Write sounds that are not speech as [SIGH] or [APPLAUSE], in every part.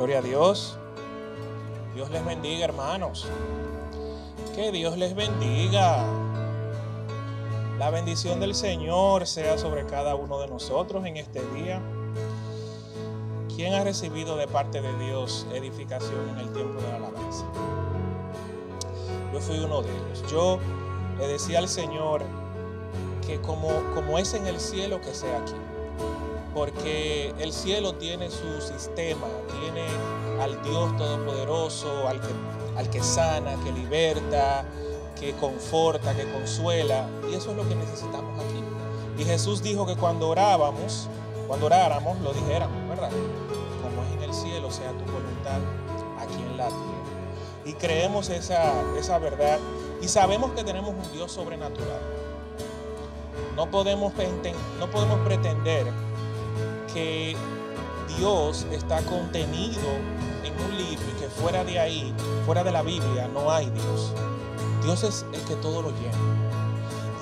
Gloria a Dios. Dios les bendiga, hermanos. Que Dios les bendiga. La bendición del Señor sea sobre cada uno de nosotros en este día. ¿Quién ha recibido de parte de Dios edificación en el tiempo de la alabanza? Yo fui uno de ellos. Yo le decía al Señor que como, como es en el cielo, que sea aquí porque el cielo tiene su sistema, tiene al Dios Todopoderoso, al que, sana, que liberta, que conforta, que consuela, y eso es lo que necesitamos aquí. Y Jesús dijo que cuando orábamos, cuando oráramos, lo dijéramos, ¿verdad? Como es en el cielo, sea tu voluntad aquí en la tierra. Y creemos esa, esa verdad y sabemos que tenemos un Dios sobrenatural. No podemos, no podemos pretender que Dios está contenido en un libro y que fuera de ahí, fuera de la Biblia, no hay Dios. Dios es el que todo lo llena.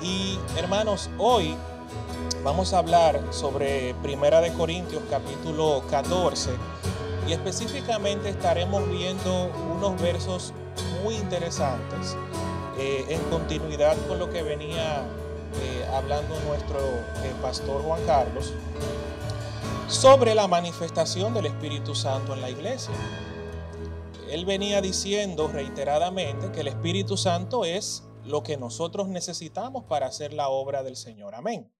Y hermanos, hoy vamos a hablar sobre Primera de Corintios capítulo 14 y específicamente estaremos viendo unos versos muy interesantes eh, en continuidad con lo que venía eh, hablando nuestro eh, pastor Juan Carlos sobre la manifestación del Espíritu Santo en la iglesia. Él venía diciendo reiteradamente que el Espíritu Santo es lo que nosotros necesitamos para hacer la obra del Señor. Amén.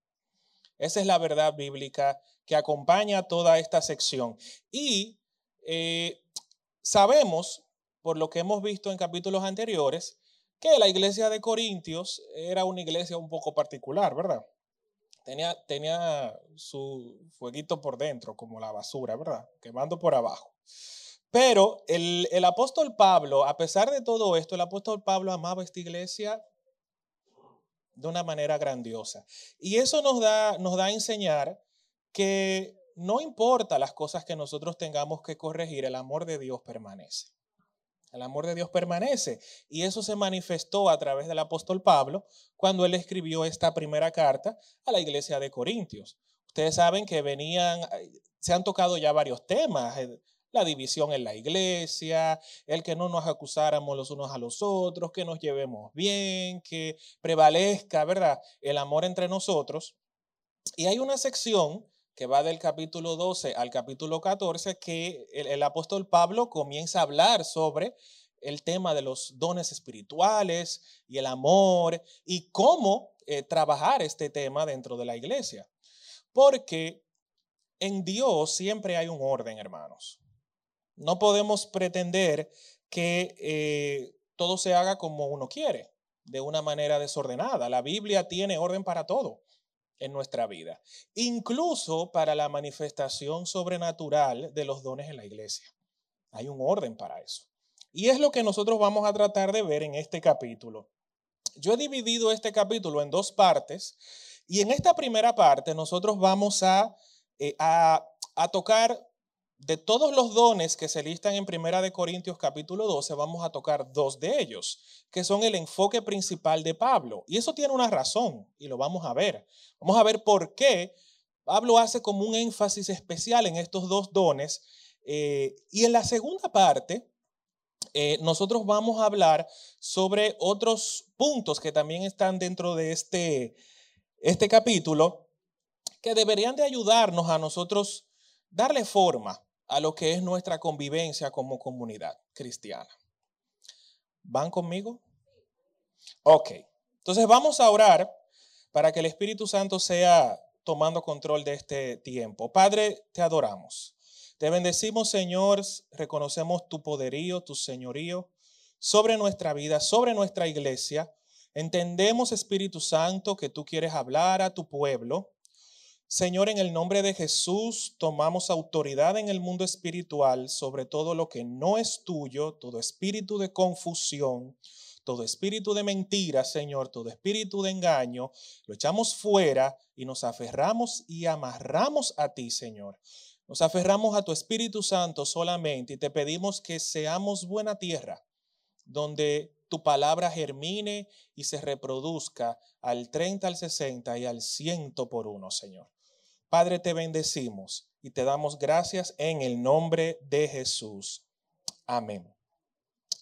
Esa es la verdad bíblica que acompaña toda esta sección. Y eh, sabemos, por lo que hemos visto en capítulos anteriores, que la iglesia de Corintios era una iglesia un poco particular, ¿verdad? Tenía, tenía su fueguito por dentro, como la basura, ¿verdad? Quemando por abajo. Pero el, el, apóstol Pablo, a pesar de todo esto, el apóstol Pablo amaba esta iglesia de una manera grandiosa. Y eso nos da, nos da a enseñar que no importa las cosas que nosotros tengamos que corregir, el amor de Dios permanece. El amor de Dios permanece. Y eso se manifestó a través del apóstol Pablo cuando él escribió esta primera carta a la iglesia de Corintios. Ustedes saben que venían, se han tocado ya varios temas, eh, la división en la iglesia, el que no nos acusáramos los unos a los otros, que nos llevemos bien, que prevalezca, ¿verdad? El amor entre nosotros. Y hay una sección que va del capítulo 12 al capítulo 14, que el, apóstol Pablo comienza a hablar sobre el tema de los dones espirituales y el amor y cómo eh, trabajar este tema dentro de la iglesia. Porque en Dios siempre hay un orden, hermanos. No podemos pretender que eh, todo se haga como uno quiere, de una manera desordenada. La Biblia tiene orden para todo en nuestra vida, incluso para la manifestación sobrenatural de los dones en la iglesia. Hay un orden para eso. Y es lo que nosotros vamos a tratar de ver en este capítulo. Yo he dividido este capítulo en dos partes y en esta primera parte nosotros vamos a, eh, a, a tocar de todos los dones que se listan en Primera de Corintios capítulo 12, vamos a tocar dos de ellos, que son el enfoque principal de Pablo. Y eso tiene una razón, y lo vamos a ver. Vamos a ver por qué Pablo hace como un énfasis especial en estos dos dones. Eh, y en la segunda parte, eh, nosotros vamos a hablar sobre otros puntos que también están dentro de este, este capítulo, que deberían de ayudarnos a nosotros darle forma a lo que es nuestra convivencia como comunidad cristiana. ¿Van conmigo? Ok, entonces vamos a orar para que el Espíritu Santo sea tomando control de este tiempo. Padre, te adoramos. Te bendecimos, Señor, reconocemos tu poderío, tu señorío sobre nuestra vida, sobre nuestra iglesia. Entendemos, Espíritu Santo, que tú quieres hablar a tu pueblo Señor, en el nombre de Jesús, tomamos autoridad en el mundo espiritual sobre todo lo que no es tuyo, todo espíritu de confusión, todo espíritu de mentira, Señor, todo espíritu de engaño, lo echamos fuera y nos aferramos y amarramos a ti, Señor. Nos aferramos a tu Espíritu Santo solamente y te pedimos que seamos buena tierra, donde tu palabra germine y se reproduzca al 30, al 60 y al 100 por uno, Señor. Padre, te bendecimos y te damos gracias en el nombre de Jesús. Amén.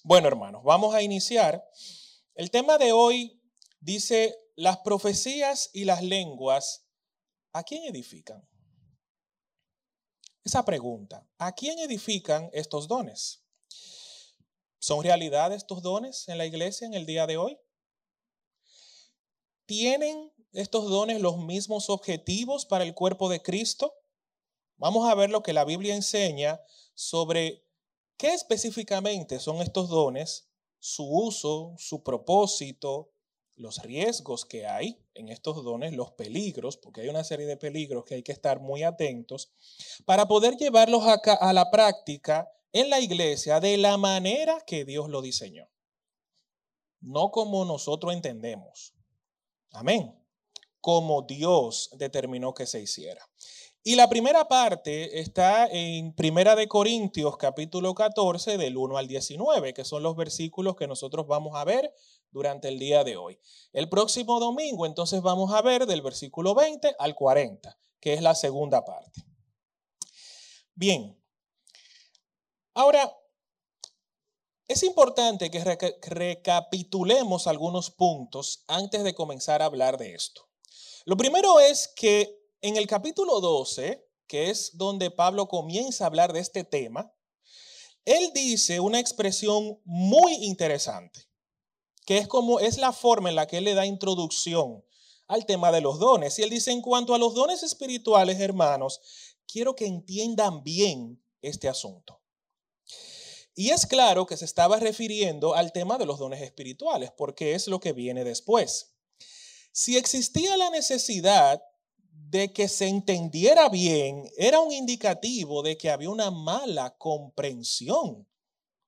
Bueno, hermanos, vamos a iniciar. El tema de hoy dice, las profecías y las lenguas, ¿a quién edifican? Esa pregunta, ¿a quién edifican estos dones? ¿Son realidad estos dones en la iglesia en el día de hoy? ¿Tienen estos dones los mismos objetivos para el cuerpo de Cristo? Vamos a ver lo que la Biblia enseña sobre qué específicamente son estos dones, su uso, su propósito, los riesgos que hay en estos dones, los peligros, porque hay una serie de peligros que hay que estar muy atentos, para poder llevarlos a, a la práctica en la iglesia de la manera que Dios lo diseñó, no como nosotros entendemos. Amén. Como Dios determinó que se hiciera. Y la primera parte está en Primera de Corintios capítulo 14 del 1 al 19, que son los versículos que nosotros vamos a ver durante el día de hoy. El próximo domingo entonces vamos a ver del versículo 20 al 40, que es la segunda parte. Bien, ahora es importante que recapitulemos algunos puntos antes de comenzar a hablar de esto. Lo primero es que en el capítulo 12, que es donde Pablo comienza a hablar de este tema, él dice una expresión muy interesante, que es como es la forma en la que él le da introducción al tema de los dones. Y él dice, en cuanto a los dones espirituales, hermanos, quiero que entiendan bien este asunto. Y es claro que se estaba refiriendo al tema de los dones espirituales, porque es lo que viene después. Si existía la necesidad de que se entendiera bien era un indicativo de que había una mala comprensión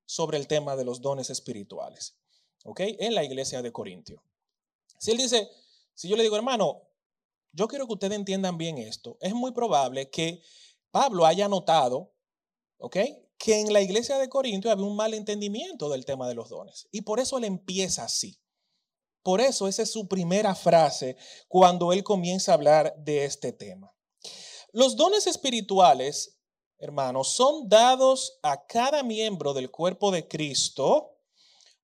sobre el tema de los dones espirituales, ¿ok? En la iglesia de Corintio. Si él dice, si yo le digo, hermano, yo quiero que ustedes entiendan bien esto, es muy probable que Pablo haya notado, ¿ok? Que en la iglesia de Corintio había un mal entendimiento del tema de los dones. Y por eso él empieza así. Por eso esa es su primera frase cuando él comienza a hablar de este tema. Los dones espirituales, hermanos, son dados a cada miembro del cuerpo de Cristo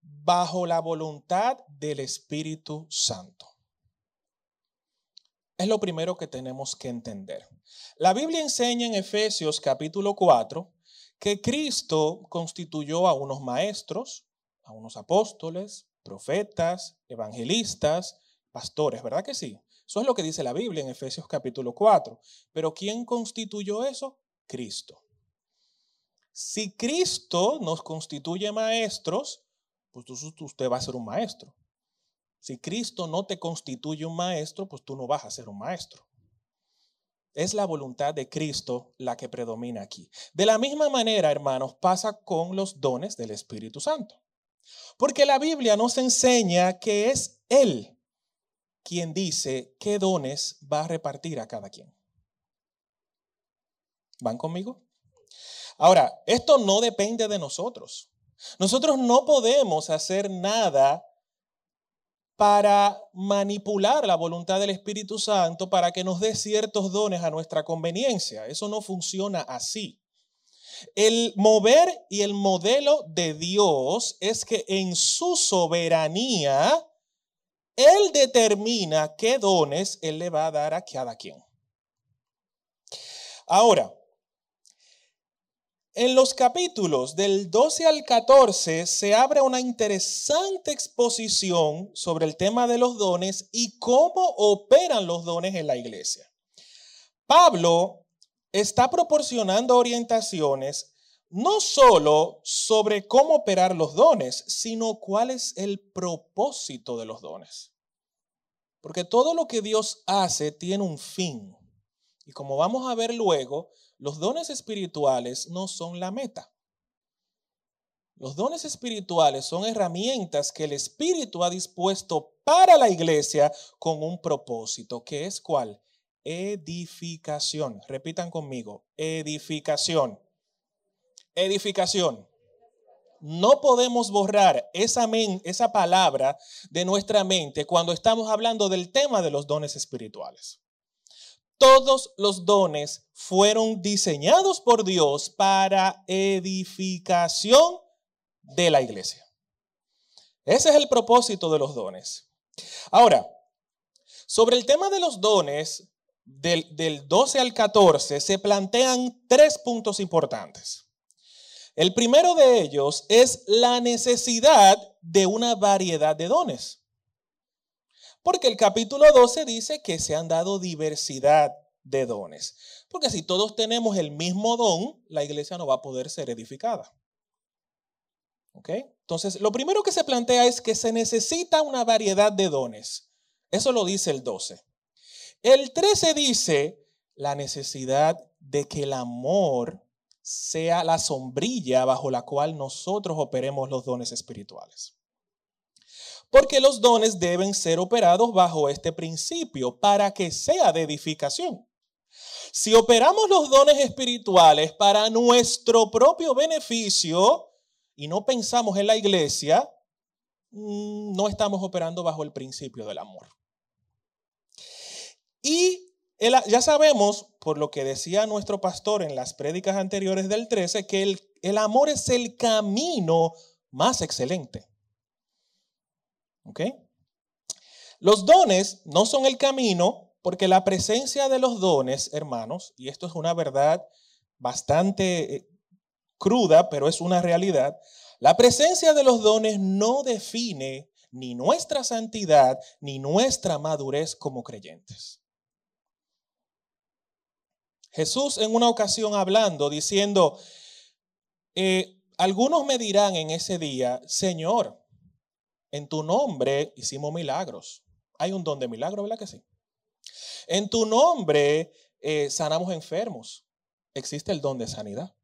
bajo la voluntad del Espíritu Santo. Es lo primero que tenemos que entender. La Biblia enseña en Efesios capítulo 4 que Cristo constituyó a unos maestros, a unos apóstoles, profetas, evangelistas, pastores, ¿verdad que sí? Eso es lo que dice la Biblia en Efesios capítulo 4. Pero ¿quién constituyó eso? Cristo. Si Cristo nos constituye maestros, pues usted va a ser un maestro. Si Cristo no te constituye un maestro, pues tú no vas a ser un maestro. Es la voluntad de Cristo la que predomina aquí. De la misma manera, hermanos, pasa con los dones del Espíritu Santo. Porque la Biblia nos enseña que es Él quien dice qué dones va a repartir a cada quien. ¿Van conmigo? Ahora, esto no depende de nosotros. Nosotros no podemos hacer nada para manipular la voluntad del Espíritu Santo para que nos dé ciertos dones a nuestra conveniencia. Eso no funciona así. El mover y el modelo de Dios es que en su soberanía, Él determina qué dones Él le va a dar a cada quien. Ahora, en los capítulos del 12 al 14 se abre una interesante exposición sobre el tema de los dones y cómo operan los dones en la iglesia. Pablo está proporcionando orientaciones no solo sobre cómo operar los dones, sino cuál es el propósito de los dones. Porque todo lo que Dios hace tiene un fin. Y como vamos a ver luego, los dones espirituales no son la meta. Los dones espirituales son herramientas que el Espíritu ha dispuesto para la iglesia con un propósito, que es cuál? Edificación. Repitan conmigo, edificación. Edificación. No podemos borrar esa, esa palabra de nuestra mente cuando estamos hablando del tema de los dones espirituales. todos los dones fueron diseñados por Dios para edificación de la iglesia. Ese es el propósito de los dones. Ahora, sobre el tema de los dones, del, 12 al 14, se plantean tres puntos importantes. El primero de ellos es la necesidad de una variedad de dones. Porque el capítulo 12 dice que se han dado diversidad de dones. Porque si todos tenemos el mismo don, la iglesia no va a poder ser edificada. ¿Ok? Entonces, lo primero que se plantea es que se necesita una variedad de dones. Eso lo dice el 12. El 13 dice la necesidad de que el amor sea la sombrilla bajo la cual nosotros operemos los dones espirituales. Porque los dones deben ser operados bajo este principio para que sea de edificación. Si operamos los dones espirituales para nuestro propio beneficio y no pensamos en la iglesia, mm, no estamos operando bajo el principio del amor. Y ya sabemos, por lo que decía nuestro pastor en las prédicas anteriores del 13, que el, el amor es el camino más excelente. ¿Ok? Los dones no son el camino porque la presencia de los dones, hermanos, y esto es una verdad bastante eh, cruda, pero es una realidad, la presencia de los dones no define ni nuestra santidad ni nuestra madurez como creyentes. Jesús en una ocasión hablando, diciendo, eh, algunos me dirán en ese día, Señor, en tu nombre hicimos milagros. Hay un don de milagro, ¿verdad que sí? En tu nombre eh, sanamos enfermos. Existe el don de sanidad.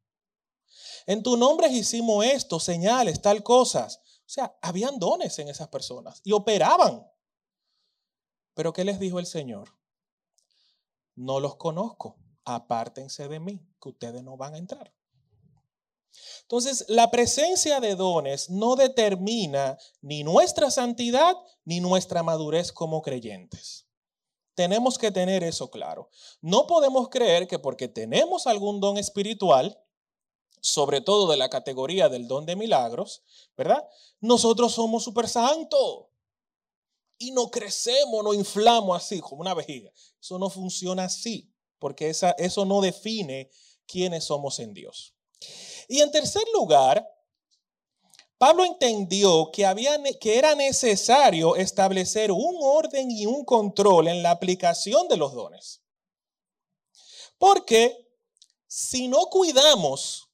En tu nombre hicimos esto, señales, tal cosas. O sea, habían dones en esas personas y operaban. Pero ¿qué les dijo el Señor? No los conozco apártense de mí, que ustedes no van a entrar. Entonces, la presencia de dones no determina ni nuestra santidad ni nuestra madurez como creyentes. Tenemos que tener eso claro. No podemos creer que porque tenemos algún don espiritual, sobre todo de la categoría del don de milagros, ¿verdad? Nosotros somos súper santos y no crecemos, no inflamos así como una vejiga. Eso no funciona así porque eso no define quiénes somos en Dios. Y en tercer lugar, Pablo entendió que, había, que era necesario establecer un orden y un control en la aplicación de los dones. Porque si no cuidamos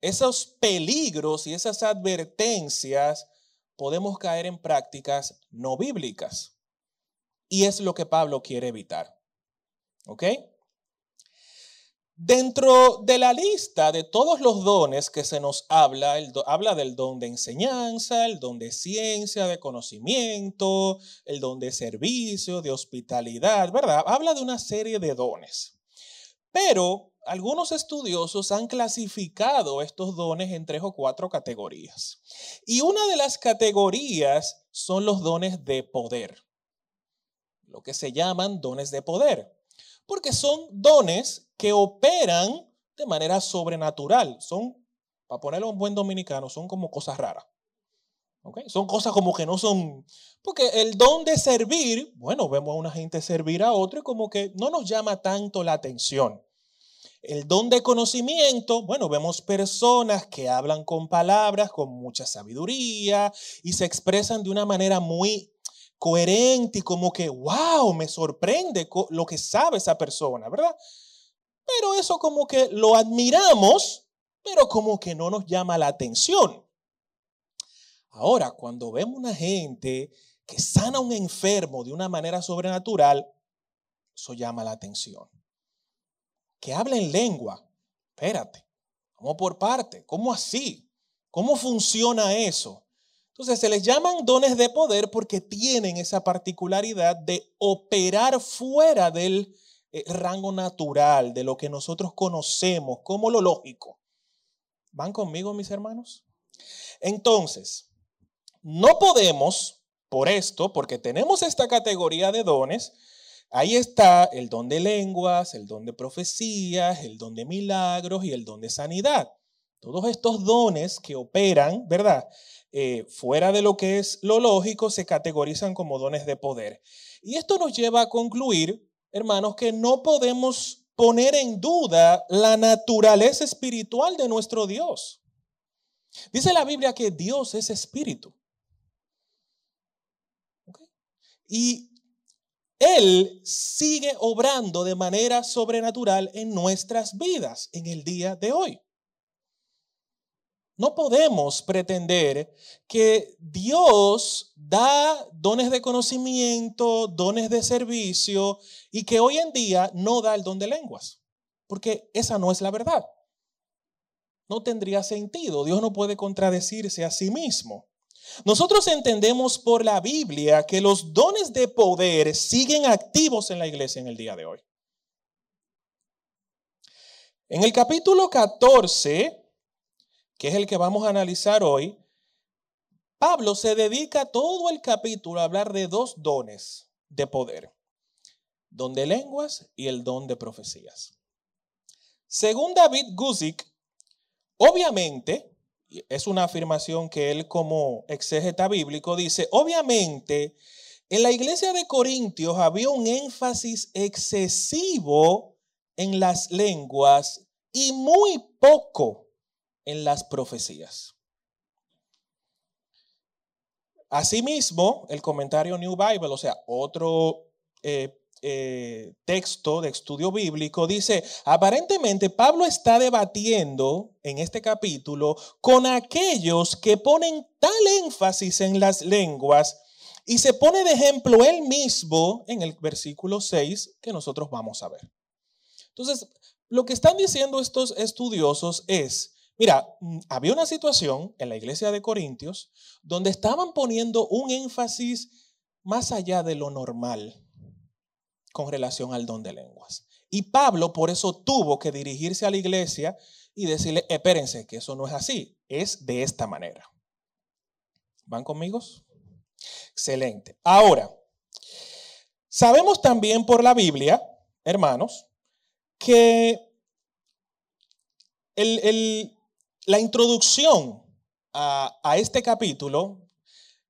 esos peligros y esas advertencias, podemos caer en prácticas no bíblicas. Y es lo que Pablo quiere evitar. ¿Ok? Dentro de la lista de todos los dones que se nos habla, habla del don de enseñanza, el don de ciencia, de conocimiento, el don de servicio, de hospitalidad, ¿verdad? Habla de una serie de dones. Pero algunos estudiosos han clasificado estos dones en tres o cuatro categorías. Y una de las categorías son los dones de poder, lo que se llaman dones de poder porque son dones que operan de manera sobrenatural. Son, para ponerlo en buen dominicano, son como cosas raras. Son cosas como que no son... Porque el don de servir, bueno, vemos a una gente servir a otro y como que no nos llama tanto la atención. El don de conocimiento, bueno, vemos personas que hablan con palabras, con mucha sabiduría y se expresan de una manera muy coherente y como que, wow, me sorprende lo que sabe esa persona, ¿verdad? Pero eso como que lo admiramos, pero como que no nos llama la atención. Ahora, cuando vemos una gente que sana a un enfermo de una manera sobrenatural, eso llama la atención. Que habla en lengua, espérate, ¿cómo por parte? ¿Cómo así? ¿Cómo funciona eso? Entonces se les llaman dones de poder porque tienen esa particularidad de operar fuera del eh, rango natural, de lo que nosotros conocemos como lo lógico. ¿Van conmigo, mis hermanos? Entonces, no podemos, por esto, porque tenemos esta categoría de dones, ahí está el don de lenguas, el don de profecías, el don de milagros y el don de sanidad. Todos estos dones que operan, ¿verdad? Eh, fuera de lo que es lo lógico, se categorizan como dones de poder. Y esto nos lleva a concluir, hermanos, que no podemos poner en duda la naturaleza espiritual de nuestro Dios. Dice la Biblia que Dios es espíritu. Y Él sigue obrando de manera sobrenatural en nuestras vidas en el día de hoy. No podemos pretender que Dios da dones de conocimiento, dones de servicio y que hoy en día no da el don de lenguas, porque esa no es la verdad. No tendría sentido. Dios no puede contradecirse a sí mismo. Nosotros entendemos por la Biblia que los dones de poder siguen activos en la iglesia en el día de hoy. En el capítulo 14 que es el que vamos a analizar hoy, Pablo se dedica todo el capítulo a hablar de dos dones de poder, don de lenguas y el don de profecías. Según David Guzik, obviamente, es una afirmación que él como exégeta bíblico dice, obviamente, en la iglesia de Corintios había un énfasis excesivo en las lenguas y muy poco en las profecías. Asimismo, el comentario New Bible, o sea, otro eh, eh, texto de estudio bíblico, dice, aparentemente Pablo está debatiendo en este capítulo con aquellos que ponen tal énfasis en las lenguas y se pone de ejemplo él mismo en el versículo 6 que nosotros vamos a ver. Entonces, lo que están diciendo estos estudiosos es, Mira, mm, había una situación en la iglesia de Corintios donde estaban poniendo un énfasis más allá de lo normal con relación al don de lenguas. Y Pablo por eso tuvo que dirigirse a la iglesia y decirle, espérense, que eso no es así, es de esta manera. ¿Van conmigo? Excelente. Ahora, sabemos también por la Biblia, hermanos, que el, el, la introducción a, este capítulo,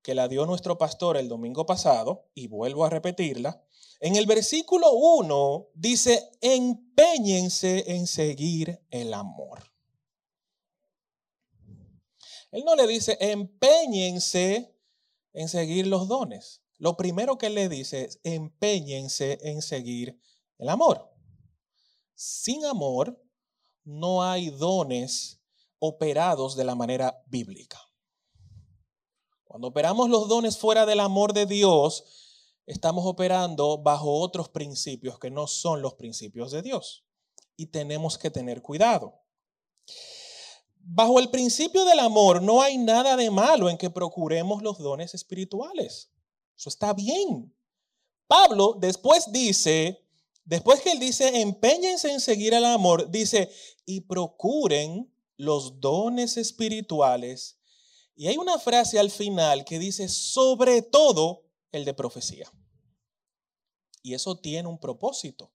que la dio nuestro pastor el domingo pasado, y vuelvo a repetirla, en el versículo 1 dice, empeñense en seguir el amor. Él no le dice, empeñense en seguir los dones. Lo primero que él le dice es, empeñense en seguir el amor. Sin amor no hay dones operados de la manera bíblica. Cuando operamos los dones fuera del amor de Dios, estamos operando bajo otros principios que no son los principios de Dios. Y tenemos que tener cuidado. Bajo el principio del amor no hay nada de malo en que procuremos los dones espirituales. Eso está bien. Pablo después dice, después que él dice, empeñense en seguir el amor, dice, y procuren los dones espirituales. Y hay una frase al final que dice, sobre todo el de profecía. Y eso tiene un propósito.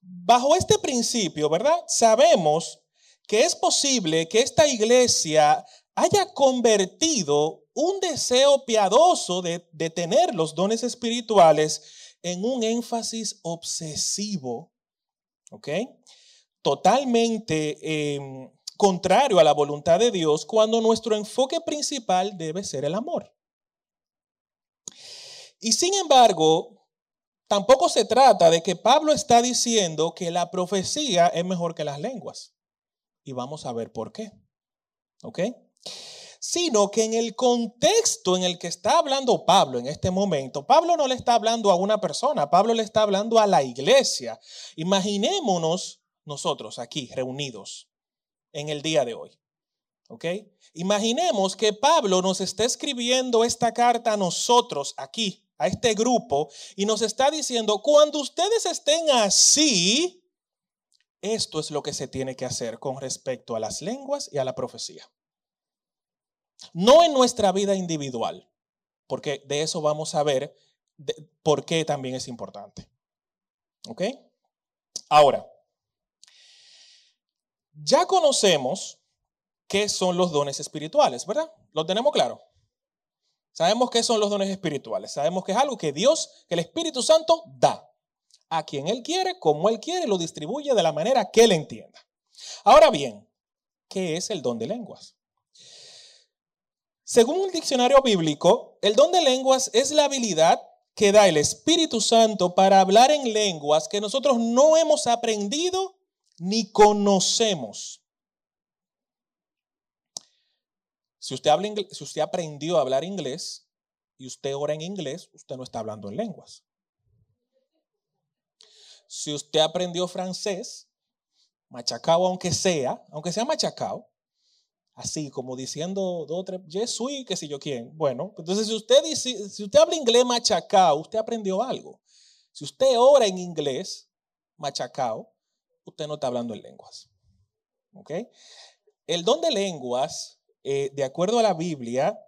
Bajo este principio, ¿verdad? Sabemos que es posible que esta iglesia haya convertido un deseo piadoso de, de tener los dones espirituales en un énfasis obsesivo. ¿Ok? Totalmente em, contrario a la voluntad de Dios cuando nuestro enfoque principal debe ser el amor. Y sin embargo, tampoco se trata de que Pablo está diciendo que la profecía es mejor que las lenguas. Y vamos a ver por qué. ¿Ok? Sino que en el contexto en el que está hablando Pablo en este momento, Pablo no le está hablando a una persona, Pablo le está hablando a la iglesia. Imaginémonos nosotros aquí reunidos en el día de hoy. ¿Ok? Imaginemos que Pablo nos está escribiendo esta carta a nosotros aquí, a este grupo, y nos está diciendo, cuando ustedes estén así, esto es lo que se tiene que hacer con respecto a las lenguas y a la profecía. No en nuestra vida individual, porque de eso vamos a ver por qué también es importante. ¿Ok? Ahora, ya conocemos qué son los dones espirituales, ¿verdad? ¿Lo tenemos claro? Sabemos qué son los dones espirituales. Sabemos que es algo que Dios, que el Espíritu Santo da a quien Él quiere, como Él quiere, lo distribuye de la manera que Él entienda. Ahora bien, ¿qué es el don de lenguas? Según un diccionario bíblico, el don de lenguas es la habilidad que da el Espíritu Santo para hablar en lenguas que nosotros no hemos aprendido ni conocemos. Si usted, si usted aprendió a hablar inglés y usted ora en inglés, usted no está hablando en lenguas. Si usted aprendió francés, machacao aunque sea, aunque sea machacao, así como diciendo dos tres, je suis, qué sé yo quién. Bueno, entonces si usted dice, si usted habla inglés machacao, usted aprendió algo. Si usted ora en inglés machacao, usted no está hablando en lenguas. ¿Ok? El don de lenguas, eh, de acuerdo a la Biblia,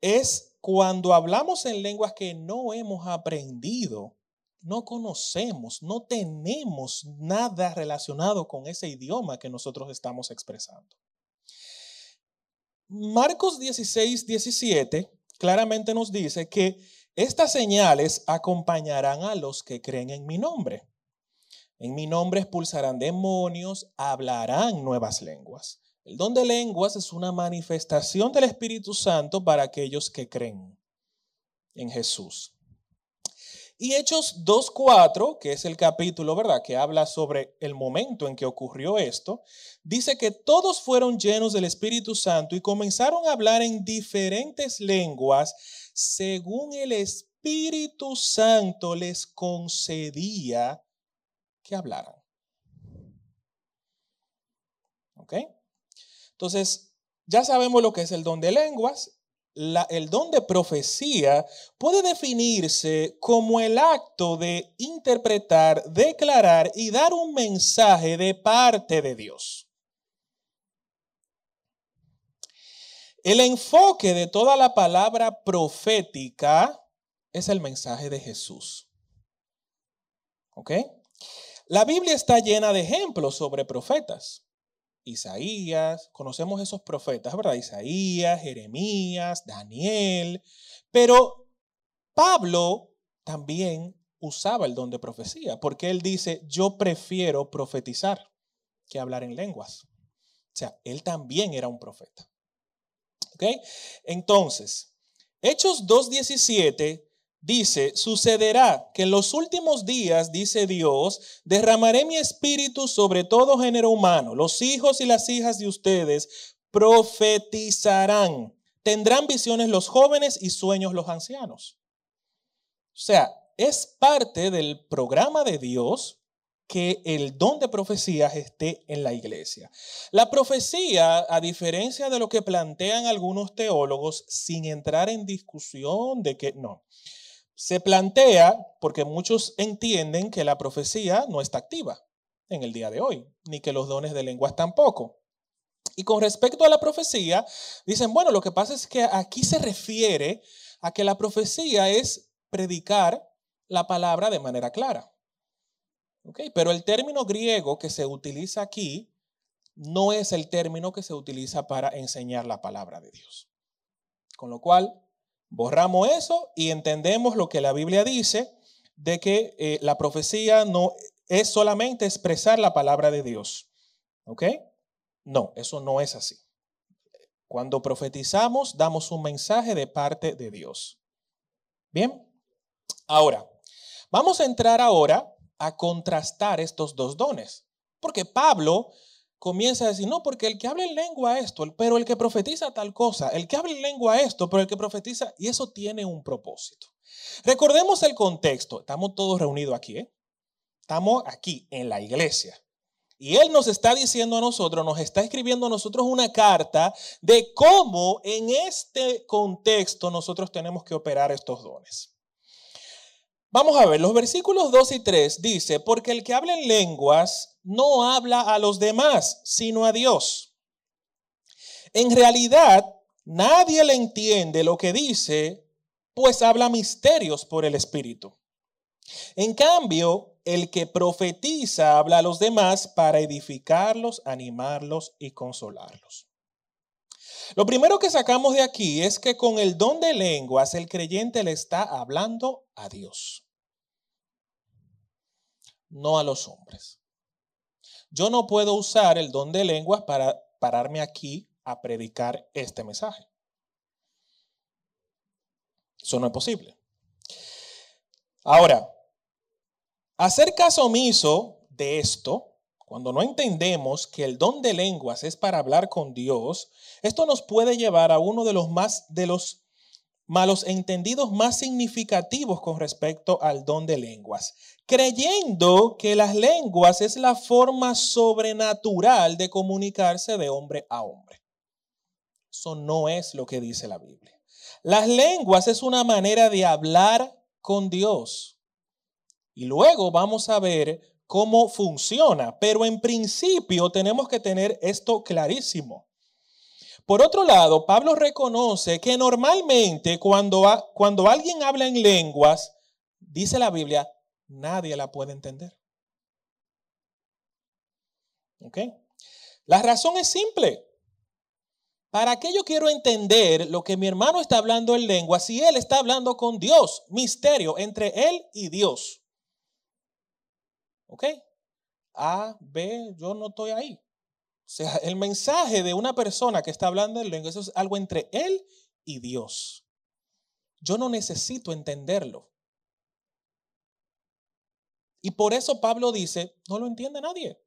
es cuando hablamos en lenguas que no hemos aprendido, no conocemos, no tenemos nada relacionado con ese idioma que nosotros estamos expresando. Marcos 16, 17 claramente nos dice que estas señales acompañarán a los que creen en mi nombre. En mi nombre expulsarán demonios, hablarán nuevas lenguas. El don de lenguas es una manifestación del Espíritu Santo para aquellos que creen en Jesús. Y Hechos 2.4, que es el capítulo, ¿verdad?, que habla sobre el momento en que ocurrió esto, dice que todos fueron llenos del Espíritu Santo y comenzaron a hablar en diferentes lenguas según el Espíritu Santo les concedía que hablaran. ¿Ok? Entonces, ya sabemos lo que es el don de lenguas. el don de profecía puede definirse como el acto de interpretar, declarar y dar un mensaje de parte de Dios. El enfoque de toda la palabra profética es el mensaje de Jesús. ¿Ok? La Biblia está llena de ejemplos sobre profetas. Isaías, conocemos esos profetas, ¿verdad? Isaías, Jeremías, Daniel, pero Pablo también usaba el don de profecía, porque él dice, yo prefiero profetizar que hablar en lenguas. O sea, él también era un profeta. ¿Ok? Entonces, Hechos 2.17 dice, sucederá que en los últimos días, dice Dios, derramaré mi espíritu sobre todo género humano. Los hijos y las hijas de ustedes profetizarán. Tendrán visiones los jóvenes y sueños los ancianos. O sea, es parte del programa de Dios que el don de profecías esté en la iglesia. La profecía, a diferencia de lo que plantean algunos teólogos, sin entrar en discusión de que no, se plantea porque muchos entienden que la profecía no está activa en el día de hoy, ni que los dones de lenguas tampoco. Y con respecto a la profecía, dicen, bueno, lo que pasa es que aquí se refiere a que la profecía es predicar la palabra de manera clara. ¿Okay? Pero el término griego que se utiliza aquí no es el término que se utiliza para enseñar la palabra de Dios. Con lo cual, Borramos eso y entendemos lo que la Biblia dice de que eh, la profecía no es solamente expresar la palabra de Dios. ¿Ok? No, eso no es así. Cuando profetizamos, damos un mensaje de parte de Dios. Bien, ahora, vamos a entrar ahora a contrastar estos dos dones. Porque Pablo comienza a decir, no, porque el que habla en lengua esto, pero el que profetiza tal cosa, el que habla en lengua esto, pero el que profetiza, y eso tiene un propósito. Recordemos el contexto, estamos todos reunidos aquí, ¿eh? estamos aquí en la iglesia. Y Él nos está diciendo a nosotros, nos está escribiendo a nosotros una carta de cómo en este contexto nosotros tenemos que operar estos dones. Vamos a ver, los versículos 2 y 3 dice, porque el que habla en lenguas no habla a los demás, sino a Dios. En realidad, nadie le entiende lo que dice pues habla misterios por el Espíritu. En cambio, el que profetiza habla a los demás para edificarlos, animarlos y consolarlos. Lo primero que sacamos de aquí es que con el don de lenguas el creyente le está hablando a Dios, no a los hombres. Yo no puedo usar el don de lenguas para pararme aquí a predicar este mensaje. Eso no es posible. Ahora, hacer caso omiso de esto, cuando no entendemos que el don de lenguas es para hablar con Dios, esto nos puede llevar a uno de los más de los malos entendidos más significativos con respecto al don de lenguas, creyendo que las lenguas es la forma sobrenatural de comunicarse de hombre a hombre. Eso no es lo que dice la Biblia. Las lenguas es una manera de hablar con Dios. Y luego vamos a ver cómo funciona, pero en principio tenemos que tener esto clarísimo. Por otro lado, Pablo reconoce que normalmente cuando, cuando alguien habla en lenguas, dice la Biblia, nadie la puede entender. ¿Ok? La razón es simple. ¿Para qué yo quiero entender lo que mi hermano está hablando en lengua si él está hablando con Dios? Misterio entre él y Dios. ¿Ok? A, B, yo no estoy ahí. O sea, el mensaje de una persona que está hablando en lengua, es algo entre él y Dios. Yo no necesito entenderlo. Y por eso Pablo dice, no lo entiende nadie.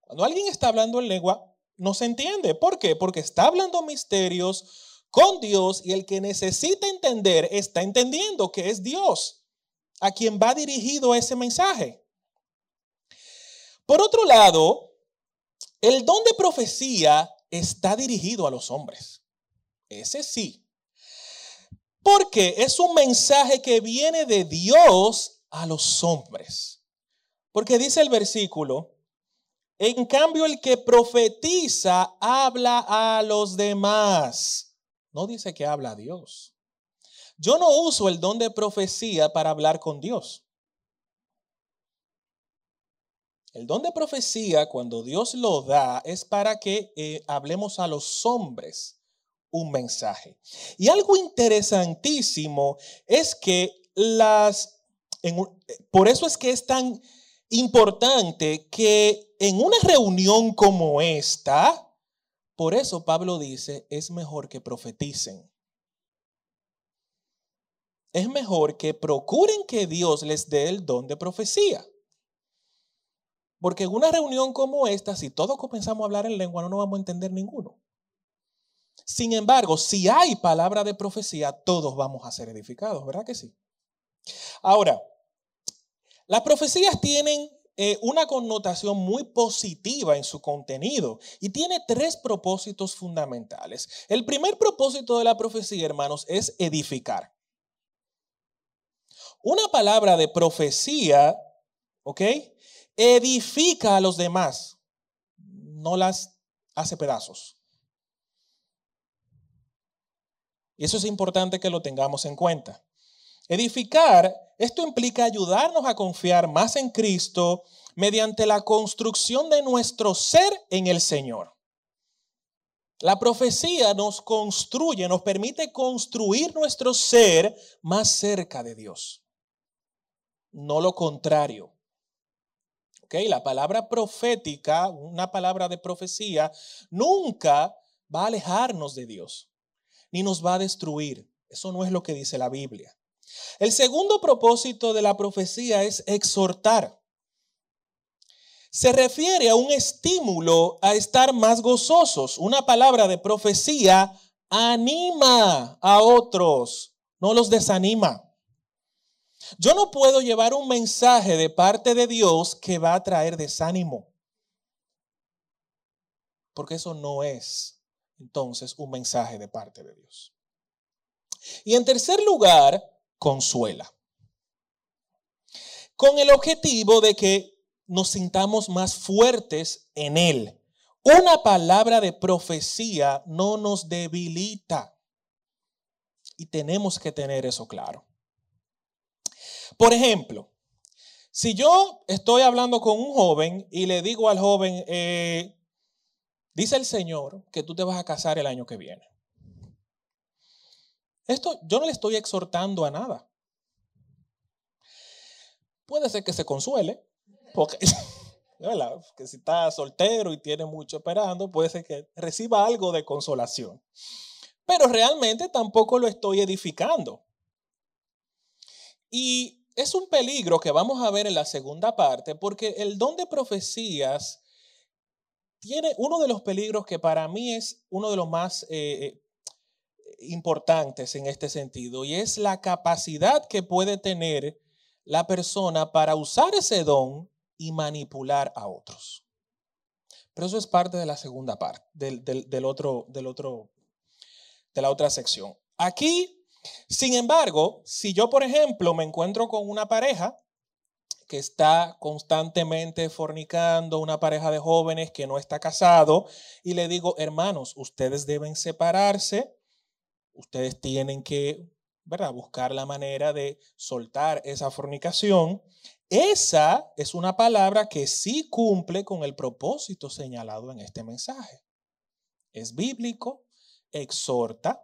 Cuando alguien está hablando en lengua, no se entiende. ¿Por qué? Porque está hablando misterios con Dios y el que necesita entender está entendiendo que es Dios a quien va dirigido ese mensaje. Por otro lado, el don de profecía está dirigido a los hombres. Ese sí. Porque es un mensaje que viene de Dios a los hombres. Porque dice el versículo, en cambio el que profetiza habla a los demás. No dice que habla a Dios. Yo no uso el don de profecía para hablar con Dios. El don de profecía, cuando Dios lo da, es para que eh, hablemos a los hombres un mensaje. Y algo interesantísimo es que las, por eso es que es tan importante que en una reunión como esta, por eso Pablo dice, es mejor que profeticen. Es mejor que procuren que Dios les dé el don de profecía. Porque en una reunión como esta, si todos comenzamos a hablar en lengua, no nos vamos a entender ninguno. Sin embargo, si hay palabra de profecía, todos vamos a ser edificados, ¿verdad que sí? Ahora, las profecías tienen eh, una connotación muy positiva en su contenido y tiene tres propósitos fundamentales. El primer propósito de la profecía, hermanos, es edificar. Una palabra de profecía, ¿ok? edifica a los demás, no las hace pedazos. Y eso es importante que lo tengamos en cuenta. Edificar, esto implica ayudarnos a confiar más en Cristo mediante la construcción de nuestro ser en el Señor. La profecía nos construye, nos permite construir nuestro ser más cerca de Dios. No lo contrario. La palabra profética, una palabra de profecía, nunca va a alejarnos de Dios, ni nos va a destruir. Eso no es lo que dice la Biblia. El segundo propósito de la profecía es exhortar. Se refiere a un estímulo a estar más gozosos. Una palabra de profecía anima a otros, no los desanima. Yo no puedo llevar un mensaje de parte de Dios que va a traer desánimo. Porque eso no es entonces un mensaje de parte de Dios. Y en tercer lugar, consuela. Con el objetivo de que nos sintamos más fuertes en Él. Una palabra de profecía no nos debilita. Y tenemos que tener eso claro. Por ejemplo, si yo estoy hablando con un joven y le digo al joven, eh, dice el Señor que tú te vas a casar el año que viene. Esto yo no le estoy exhortando a nada. Puede ser que se consuele, porque, [LAUGHS] que si está soltero y tiene mucho esperando, puede ser que reciba algo de consolación. Pero realmente tampoco lo estoy edificando. Y es un peligro que vamos a ver en la segunda parte, porque el don de profecías tiene uno de los peligros que para mí es uno de los más eh, eh, importantes en este sentido, y es la capacidad que puede tener la persona para usar ese don y manipular a otros. Pero eso es parte de la segunda parte, del, otro, del otro, de la otra sección. Aquí, sin embargo, si yo, por ejemplo, me encuentro con una pareja que está constantemente fornicando, una pareja de jóvenes que no está casado, y le digo, hermanos, ustedes deben separarse, ustedes tienen que ¿verdad? buscar la manera de soltar esa fornicación. Esa es una palabra que sí cumple con el propósito señalado en este mensaje. Es bíblico, exhorta,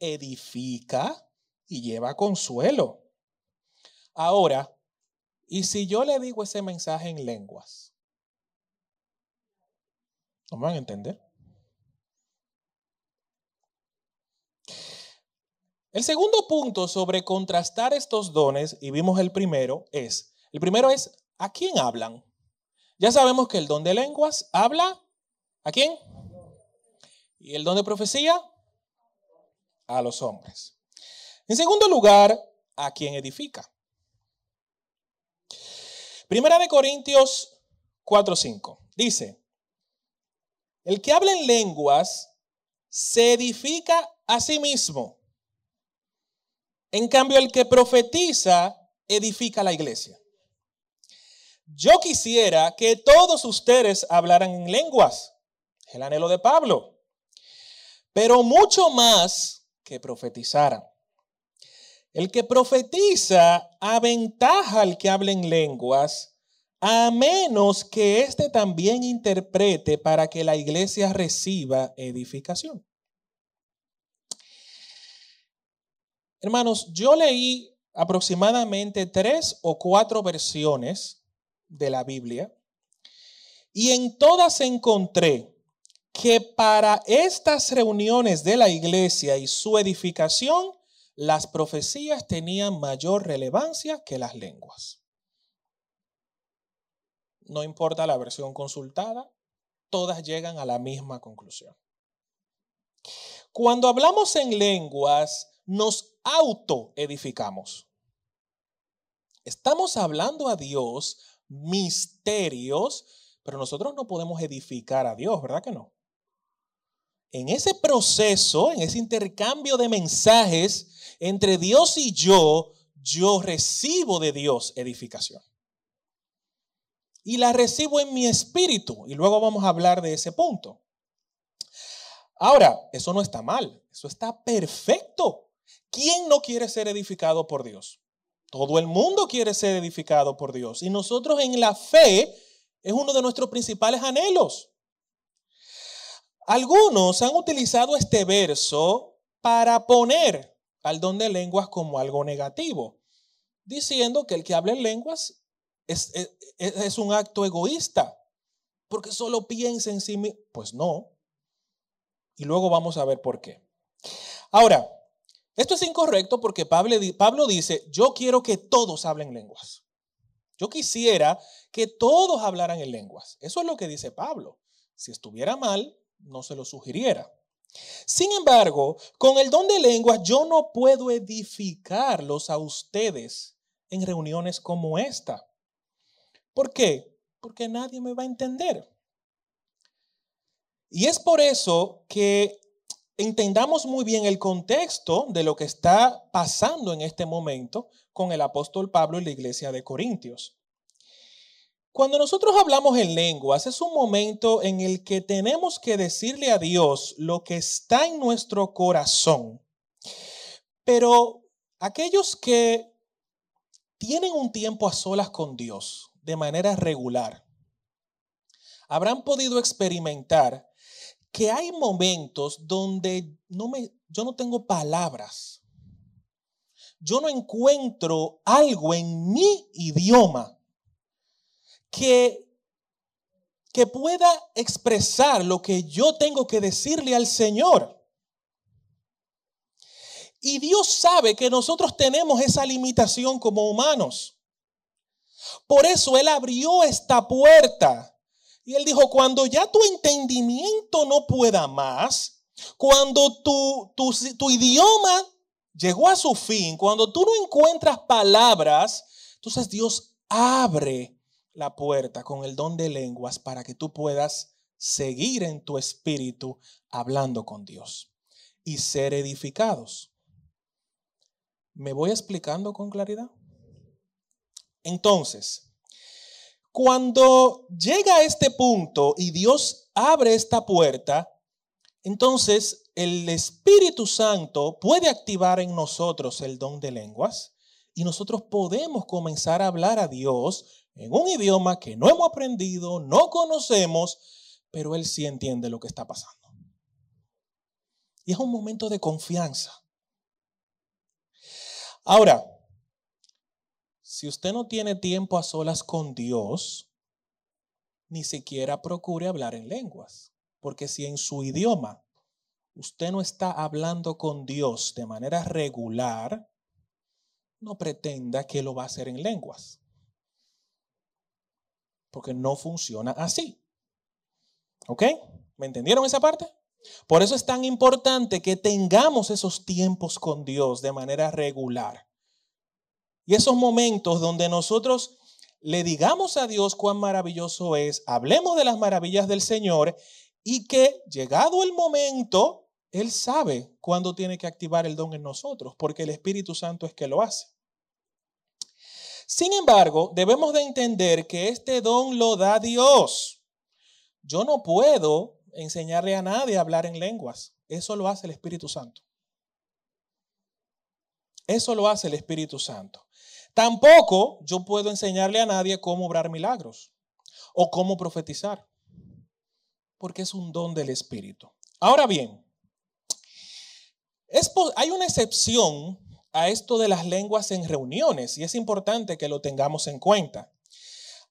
edifica y lleva consuelo. Ahora, ¿y si yo le digo ese mensaje en lenguas? ¿No me van a entender? El segundo punto sobre contrastar estos dones, y vimos el primero, es, el primero es, ¿a quién hablan? Ya sabemos que el don de lenguas habla, ¿a quién? ¿Y el don de profecía? A los hombres. En segundo lugar, ¿a quién edifica? Primera de Corintios 4:5 dice, el que habla en lenguas se edifica a sí mismo en cambio, el que profetiza edifica la iglesia. Yo quisiera que todos ustedes hablaran en lenguas, el anhelo de Pablo, pero mucho más que profetizaran. El que profetiza aventaja al que habla en lenguas, a menos que éste también interprete para que la iglesia reciba edificación. Hermanos, yo leí aproximadamente tres o cuatro versiones de la Biblia y en todas encontré que para estas reuniones de la iglesia y su edificación, las profecías tenían mayor relevancia que las lenguas. No importa la versión consultada, todas llegan a la misma conclusión. Cuando hablamos en lenguas, nos autoedificamos. Estamos hablando a Dios misterios, pero nosotros no podemos edificar a Dios, ¿verdad que no? En ese proceso, en ese intercambio de mensajes entre Dios y yo, yo recibo de Dios edificación. Y la recibo en mi espíritu. Y luego vamos a hablar de ese punto. Ahora, eso no está mal, eso está perfecto. ¿Quién no quiere ser edificado por Dios? Todo el mundo quiere ser edificado por Dios. Y nosotros en la fe es uno de nuestros principales anhelos. Algunos han utilizado este verso para poner al don de lenguas como algo negativo, diciendo que el que habla en lenguas es, un acto egoísta, porque solo piensa en sí mismo. Pues no. Y luego vamos a ver por qué. Ahora, esto es incorrecto porque Pablo, dice, yo quiero que todos hablen lenguas. Yo quisiera que todos hablaran en lenguas. Eso es lo que dice Pablo. Si estuviera mal, no se lo sugiriera. Sin embargo, con el don de lenguas yo no puedo edificarlos a ustedes en reuniones como esta. ¿Por qué? Porque nadie me va a entender. Y es por eso que entendamos muy bien el contexto de lo que está pasando en este momento con el apóstol Pablo y la iglesia de Corintios. Cuando nosotros hablamos en lenguas, es un momento en el que tenemos que decirle a Dios lo que está en nuestro corazón. Pero aquellos que tienen un tiempo a solas con Dios de manera regular, habrán podido experimentar que hay momentos donde no me, yo no tengo palabras. Yo no encuentro algo en mi idioma que, que pueda expresar lo que yo tengo que decirle al Señor. Y Dios sabe que nosotros tenemos esa limitación como humanos. Por eso Él abrió esta puerta y él dijo, cuando ya tu entendimiento no pueda más, cuando tu, tu, idioma llegó a su fin, cuando tú no encuentras palabras, entonces Dios abre la puerta con el don de lenguas para que tú puedas seguir en tu espíritu hablando con Dios y ser edificados. ¿Me voy explicando con claridad? Entonces, cuando llega a este punto y Dios abre esta puerta, entonces el Espíritu Santo puede activar en nosotros el don de lenguas y nosotros podemos comenzar a hablar a Dios en un idioma que no hemos aprendido, no conocemos, pero Él sí entiende lo que está pasando. Y es un momento de confianza. Ahora, si usted no tiene tiempo a solas con Dios, ni siquiera procure hablar en lenguas. Porque si en su idioma usted no está hablando con Dios de manera regular, no pretenda que lo va a hacer en lenguas. Porque no funciona así. ¿Ok? ¿Me entendieron esa parte? Por eso es tan importante que tengamos esos tiempos con Dios de manera regular. Y esos momentos donde nosotros le digamos a Dios cuán maravilloso es, hablemos de las maravillas del Señor y que llegado el momento, Él sabe cuándo tiene que activar el don en nosotros, porque el Espíritu Santo es que lo hace. Sin embargo, debemos de entender que este don lo da Dios. Yo no puedo enseñarle a nadie a hablar en lenguas. Eso lo hace el Espíritu Santo. Eso lo hace el Espíritu Santo. Tampoco yo puedo enseñarle a nadie cómo obrar milagros o cómo profetizar, porque es un don del Espíritu. Ahora bien, hay una excepción a esto de las lenguas en reuniones y es importante que lo tengamos en cuenta.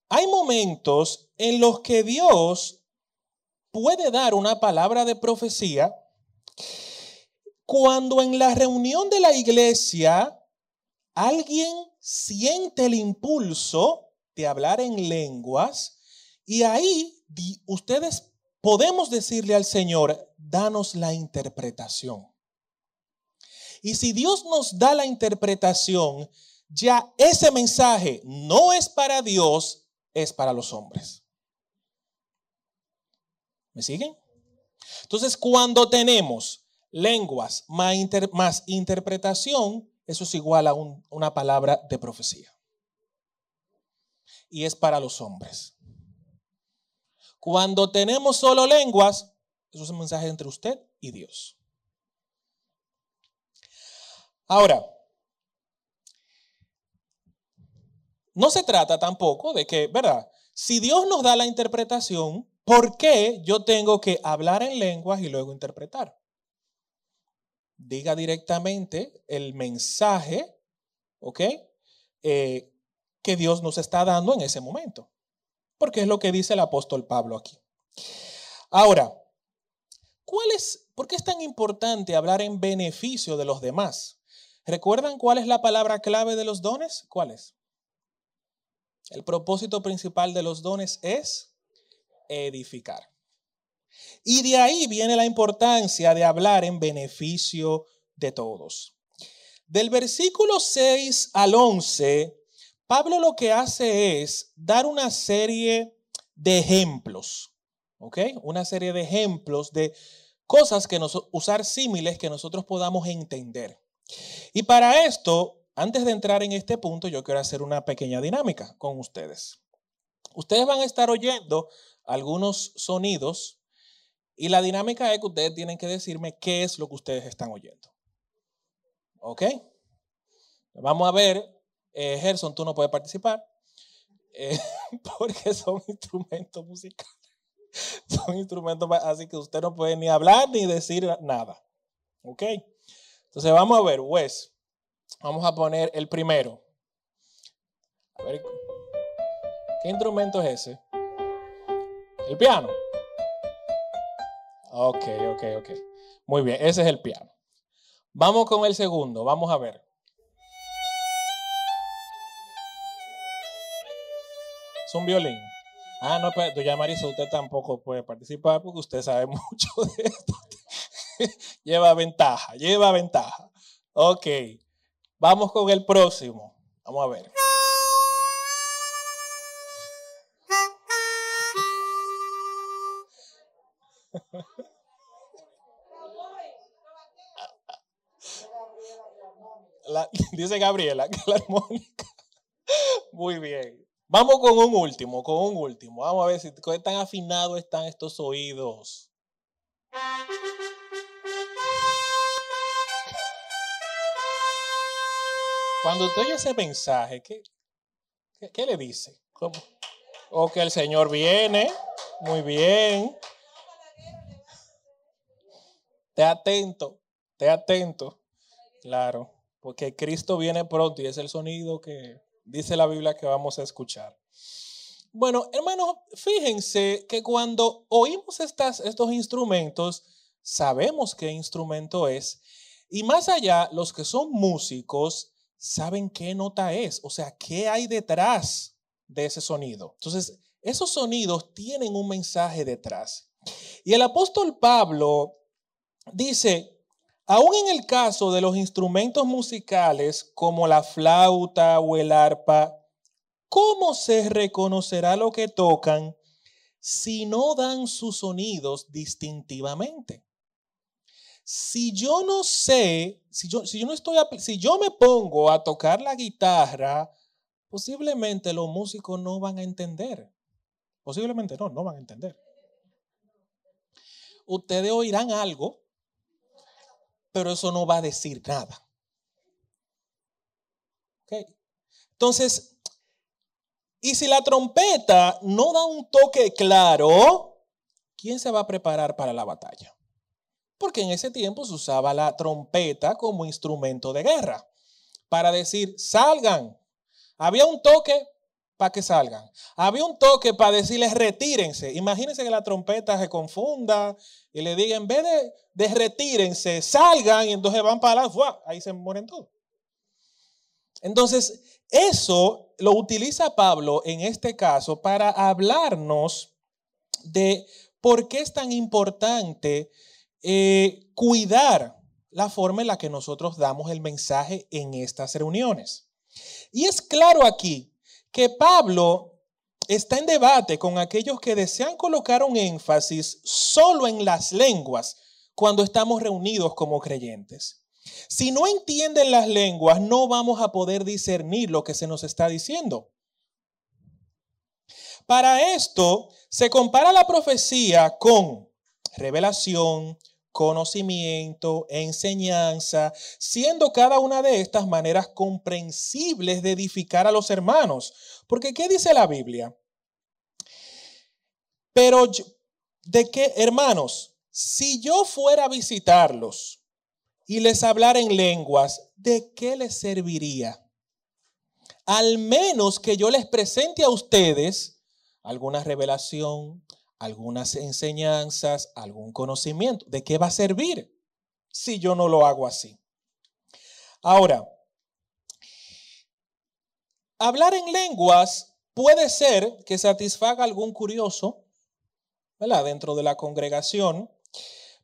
Hay momentos en los que Dios puede dar una palabra de profecía cuando en la reunión de la iglesia alguien siente el impulso de hablar en lenguas y ahí ustedes podemos decirle al Señor, danos la interpretación. Y si Dios nos da la interpretación, ya ese mensaje no es para Dios, es para los hombres. ¿Me siguen? Entonces, cuando tenemos lenguas más, interpretación, eso es igual a una palabra de profecía. Y es para los hombres. Cuando tenemos solo lenguas, eso es un mensaje entre usted y Dios. Ahora, no se trata tampoco de que, ¿verdad? Si Dios nos da la interpretación, ¿por qué yo tengo que hablar en lenguas y luego interpretar? diga directamente el mensaje, ¿ok? Eh, que Dios nos está dando en ese momento. Porque es lo que dice el apóstol Pablo aquí. Ahora, ¿cuál es, ¿por qué es tan importante hablar en beneficio de los demás? ¿Recuerdan cuál es la palabra clave de los dones? ¿Cuál es? El propósito principal de los dones es edificar. Y de ahí viene la importancia de hablar en beneficio de todos. Del versículo 6 al 11, Pablo lo que hace es dar una serie de ejemplos, ¿ok? Una serie de ejemplos de cosas que nos, usar símiles que nosotros podamos entender. Y para esto, antes de entrar en este punto, yo quiero hacer una pequeña dinámica con ustedes. Ustedes van a estar oyendo algunos sonidos y la dinámica es que ustedes tienen que decirme qué es lo que ustedes están oyendo. ¿Ok? Vamos a ver, eh, Gerson, tú no puedes participar, eh, [LAUGHS] porque son instrumentos musicales. Son instrumentos, así que usted no puede ni hablar ni decir nada. ¿Ok? Entonces vamos a ver, Wes, vamos a poner el primero. A ver, ¿qué instrumento es ese? El piano. Ok, ok, ok. Muy bien, ese es el piano. Vamos con el segundo, vamos a ver. Es un violín. Ah, no, pues, doña Marisa, usted tampoco puede participar porque usted sabe [LAUGHS] mucho de esto. [LAUGHS] lleva ventaja, lleva ventaja. Ok, vamos con el próximo. Vamos a ver. [LAUGHS] dice Gabriela que la armónica. [LAUGHS] Muy bien. Vamos con un último, con un último. Vamos a ver si tan afinados están estos oídos. Cuando usted oye ese mensaje, ¿qué, qué, le dice? O que el Señor viene. Muy bien. Te atento, te atento. Claro, porque Cristo viene pronto y es el sonido que dice la Biblia que vamos a escuchar. Bueno, hermanos, fíjense que cuando oímos estas, estos instrumentos, sabemos qué instrumento es. Y más allá, los que son músicos saben qué nota es, o sea, qué hay detrás de ese sonido. Entonces, esos sonidos tienen un mensaje detrás. Y el apóstol Pablo dice, Aún en el caso de los instrumentos musicales como la flauta o el arpa, ¿cómo se reconocerá lo que tocan si no dan sus sonidos distintivamente? Si yo no sé, si yo, no estoy, si yo me pongo a tocar la guitarra, posiblemente los músicos no van a entender. Posiblemente no, no van a entender. Ustedes oirán algo pero eso no va a decir nada. Entonces, y si la trompeta no da un toque claro, ¿quién se va a preparar para la batalla? Porque en ese tiempo se usaba la trompeta como instrumento de guerra para decir, salgan. Había un toque para que salgan. Había un toque para decirles retírense. Imagínense que la trompeta se confunda y le diga, en vez de, retírense, salgan y entonces van para adelante, ahí se mueren todos. Entonces, eso lo utiliza Pablo en este caso para hablarnos de por qué es tan importante eh, cuidar la forma en la que nosotros damos el mensaje en estas reuniones. Y es claro aquí que Pablo está en debate con aquellos que desean colocar un énfasis solo en las lenguas cuando estamos reunidos como creyentes. Si no entienden las lenguas, no vamos a poder discernir lo que se nos está diciendo. Para esto se compara la profecía con revelación, conocimiento, enseñanza, siendo cada una de estas maneras comprensibles de edificar a los hermanos. Porque ¿qué dice la Biblia? Pero de qué, hermanos, si yo fuera a visitarlos y les hablara en lenguas, ¿de qué les serviría? Al menos que yo les presente a ustedes alguna revelación, algunas enseñanzas, algún conocimiento. ¿De qué va a servir si yo no lo hago así? Ahora, hablar en lenguas puede ser que satisfaga a algún curioso, ¿verdad? Dentro de la congregación,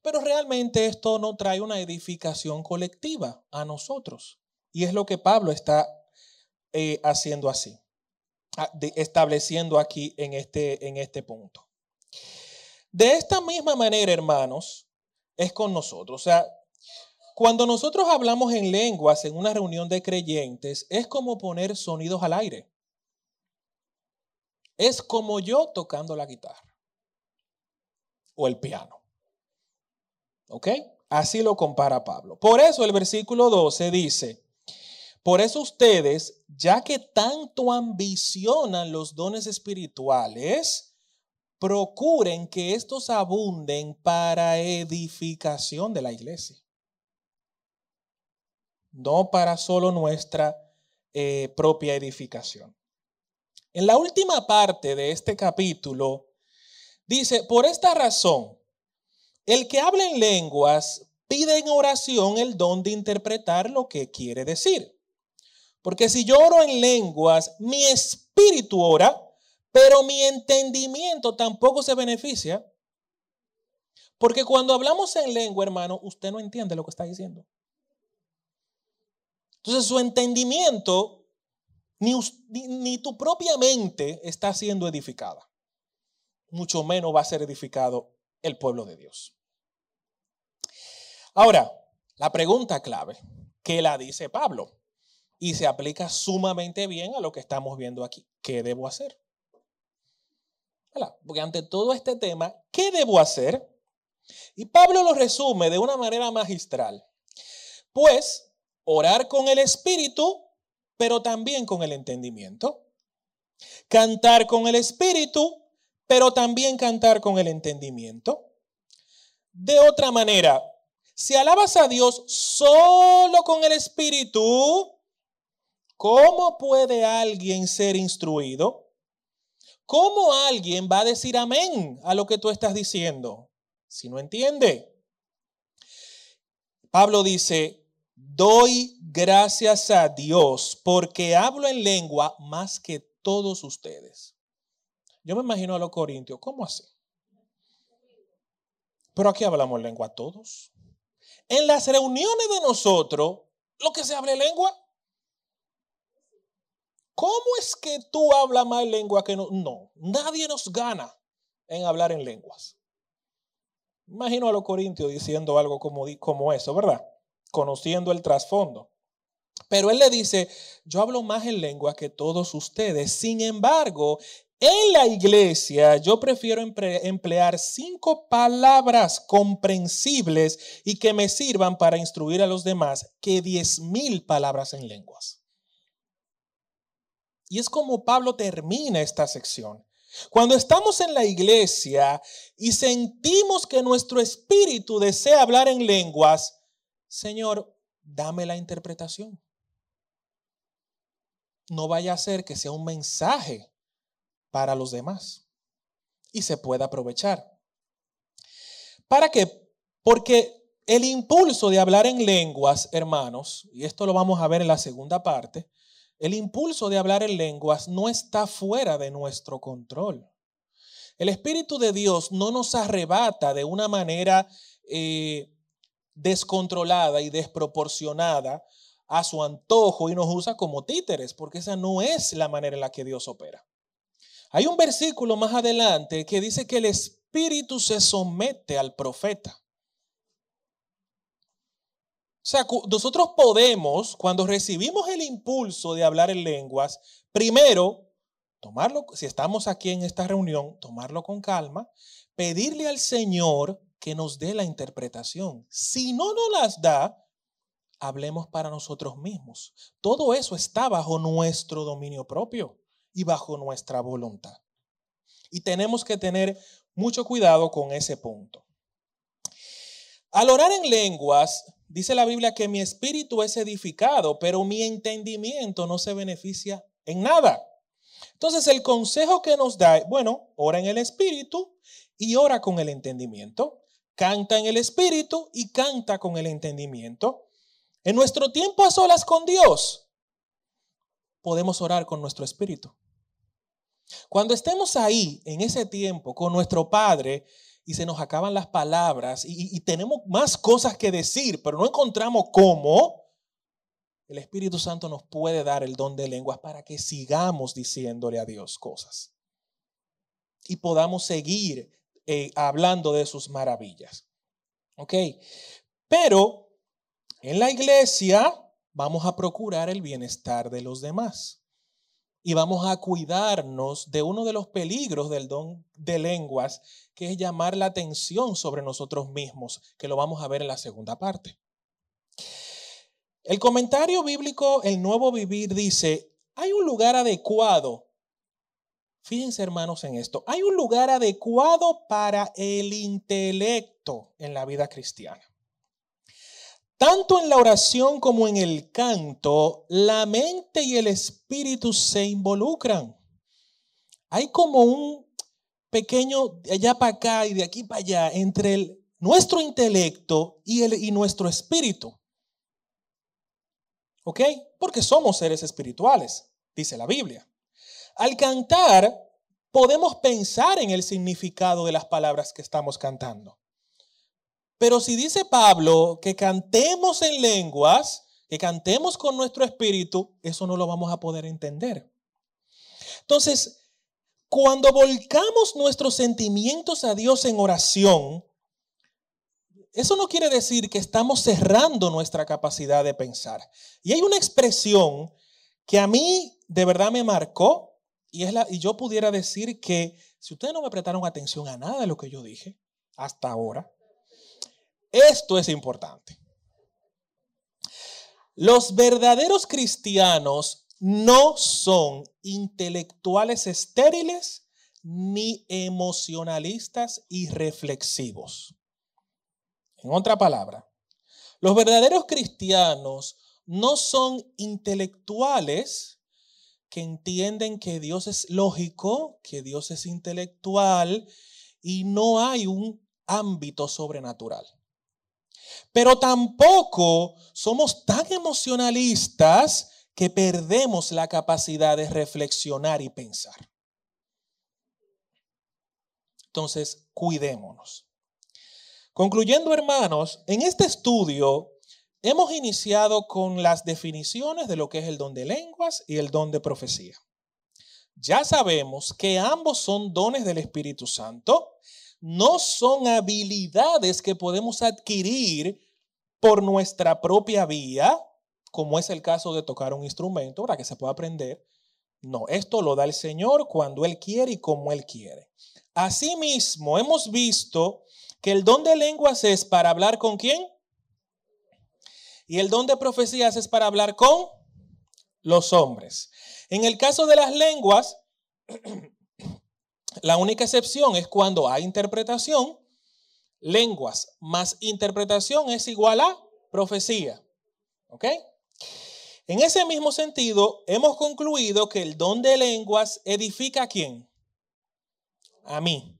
pero realmente esto no trae una edificación colectiva a nosotros. Y es lo que Pablo está eh, haciendo así, estableciendo aquí en este, en este punto. De esta misma manera, hermanos, es con nosotros. O sea, cuando nosotros hablamos en lenguas en una reunión de creyentes, es como poner sonidos al aire. Es como yo tocando la guitarra o el piano. ¿Ok? Así lo compara Pablo. Por eso el versículo 12 dice, por eso ustedes, ya que tanto ambicionan los dones espirituales, procuren que estos abunden para edificación de la iglesia. No para solo nuestra eh, propia edificación. En la última parte de este capítulo, dice, por esta razón, el que habla en lenguas pide en oración el don de interpretar lo que quiere decir. Porque si yo oro en lenguas, mi espíritu ora, pero mi entendimiento tampoco se beneficia. Porque cuando hablamos en lengua, hermano, usted no entiende lo que está diciendo. Entonces su entendimiento, ni, ni, tu propia mente está siendo edificada. Mucho menos va a ser edificado el pueblo de Dios. Ahora, la pregunta clave, ¿qué la dice Pablo? Y se aplica sumamente bien a lo que estamos viendo aquí. ¿Qué debo hacer? Porque ante todo este tema, ¿qué debo hacer? Y Pablo lo resume de una manera magistral. Pues, orar con el espíritu, pero también con el entendimiento. Cantar con el espíritu, pero también cantar con el entendimiento. De otra manera, si alabas a Dios solo con el Espíritu, ¿cómo puede alguien ser instruido? ¿Cómo alguien va a decir amén a lo que tú estás diciendo si no entiende? Pablo dice, doy gracias a Dios porque hablo en lengua más que todos ustedes. Yo me imagino a los corintios, ¿cómo así? Pero aquí hablamos lengua todos. En las reuniones de nosotros, lo que se habla lengua. ¿Cómo es que tú hablas más lengua que no? No, nadie nos gana en hablar en lenguas. Imagino a los corintios diciendo algo como, como eso, ¿verdad? Conociendo el trasfondo. Pero él le dice, yo hablo más en lengua que todos ustedes. Sin embargo, en la iglesia yo prefiero emplear cinco palabras comprensibles y que me sirvan para instruir a los demás que diez mil palabras en lenguas. Y es como Pablo termina esta sección. Cuando estamos en la iglesia y sentimos que nuestro espíritu desea hablar en lenguas, Señor, dame la interpretación. No vaya a ser que sea un mensaje para los demás y se puede aprovechar. ¿Para qué? Porque el impulso de hablar en lenguas, hermanos, y esto lo vamos a ver en la segunda parte, el impulso de hablar en lenguas no está fuera de nuestro control. El Espíritu de Dios no nos arrebata de una manera eh, descontrolada y desproporcionada a su antojo y nos usa como títeres, porque esa no es la manera en la que Dios opera. Hay un versículo más adelante que dice que el Espíritu se somete al profeta. O sea, nosotros podemos, cuando recibimos el impulso de hablar en lenguas, primero, tomarlo, si estamos aquí en esta reunión, tomarlo con calma, pedirle al Señor que nos dé la interpretación. Si no nos las da, hablemos para nosotros mismos. Todo eso está bajo nuestro dominio propio y bajo nuestra voluntad. Y tenemos que tener mucho cuidado con ese punto. Al orar en lenguas, dice la Biblia que mi espíritu es edificado, pero mi entendimiento no se beneficia en nada. Entonces el consejo que nos da, bueno, ora en el espíritu y ora con el entendimiento. Canta en el espíritu y canta con el entendimiento. En nuestro tiempo a solas con Dios, podemos orar con nuestro espíritu. Cuando estemos ahí, en ese tiempo, con nuestro Padre, y se nos acaban las palabras y, tenemos más cosas que decir, pero no encontramos cómo, el Espíritu Santo nos puede dar el don de lenguas para que sigamos diciéndole a Dios cosas y podamos seguir eh, hablando de sus maravillas. ¿Ok? Pero en la iglesia vamos a procurar el bienestar de los demás. Y vamos a cuidarnos de uno de los peligros del don de lenguas, que es llamar la atención sobre nosotros mismos, que lo vamos a ver en la segunda parte. El comentario bíblico El Nuevo Vivir dice, hay un lugar adecuado, fíjense hermanos en esto, hay un lugar adecuado para el intelecto en la vida cristiana. Tanto en la oración como en el canto, la mente y el espíritu se involucran. Hay como un pequeño de allá para acá y de aquí para allá entre el, nuestro intelecto y, y nuestro espíritu. ¿Ok? Porque somos seres espirituales, dice la Biblia. Al cantar, podemos pensar en el significado de las palabras que estamos cantando. Pero si dice Pablo que cantemos en lenguas, que cantemos con nuestro espíritu, eso no lo vamos a poder entender. Entonces, cuando volcamos nuestros sentimientos a Dios en oración, eso no quiere decir que estamos cerrando nuestra capacidad de pensar. Y hay una expresión que a mí de verdad me marcó y, es la, y yo pudiera decir que si ustedes no me prestaron atención a nada de lo que yo dije hasta ahora, esto es importante. Los verdaderos cristianos no son intelectuales estériles ni emocionalistas y reflexivos. En otra palabra, los verdaderos cristianos no son intelectuales que entienden que Dios es lógico, que Dios es intelectual y no hay un ámbito sobrenatural. Pero tampoco somos tan emocionalistas que perdemos la capacidad de reflexionar y pensar. Entonces, cuidémonos. Concluyendo, hermanos, en este estudio hemos iniciado con las definiciones de lo que es el don de lenguas y el don de profecía. Ya sabemos que ambos son dones del Espíritu Santo no son habilidades que podemos adquirir por nuestra propia vía, como es el caso de tocar un instrumento para que se pueda aprender. No, esto lo da el Señor cuando Él quiere y como Él quiere. Asimismo, hemos visto que el don de lenguas es para hablar con quién? Y el don de profecías es para hablar con los hombres. En el caso de las lenguas, [CLEARS THROAT] La única excepción es cuando hay interpretación, lenguas más interpretación es igual a profecía. ¿Ok? En ese mismo sentido, hemos concluido que el don de lenguas edifica a quién? A mí.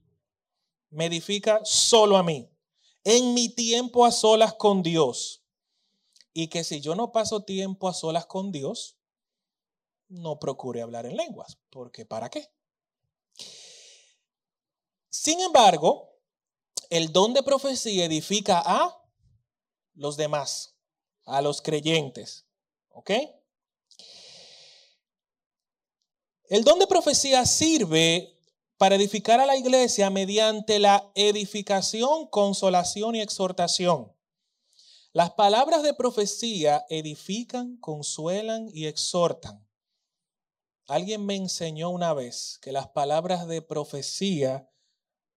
Me edifica solo a mí. En mi tiempo a solas con Dios. Y que si yo no paso tiempo a solas con Dios, no procure hablar en lenguas. Porque ¿para qué? Sin embargo, el don de profecía edifica a los demás, a los creyentes. ¿Ok? El don de profecía sirve para edificar a la iglesia mediante la edificación, consolación y exhortación. Las palabras de profecía edifican, consuelan y exhortan. Alguien me enseñó una vez que las palabras de profecía